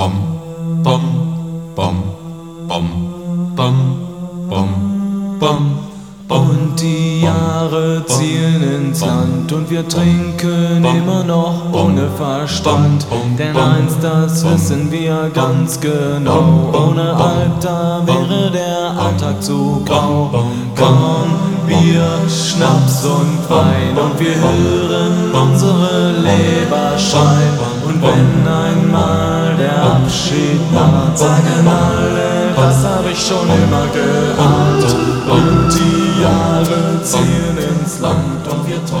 bom bom bom bom bom bom bom Und die Jahre ziehen ins Land und wir trinken immer noch ohne Verstand. Denn eins, das wissen wir ganz genau: Ohne Alter wäre der Alltag zu grau. Komm, Bier, Schnaps und Wein und wir hören unsere Leber schreien. Und wenn Abschied naht, sagen alle, das hab ich schon immer geahnt. Und die Jahre ziehen ins Land und wir träumen.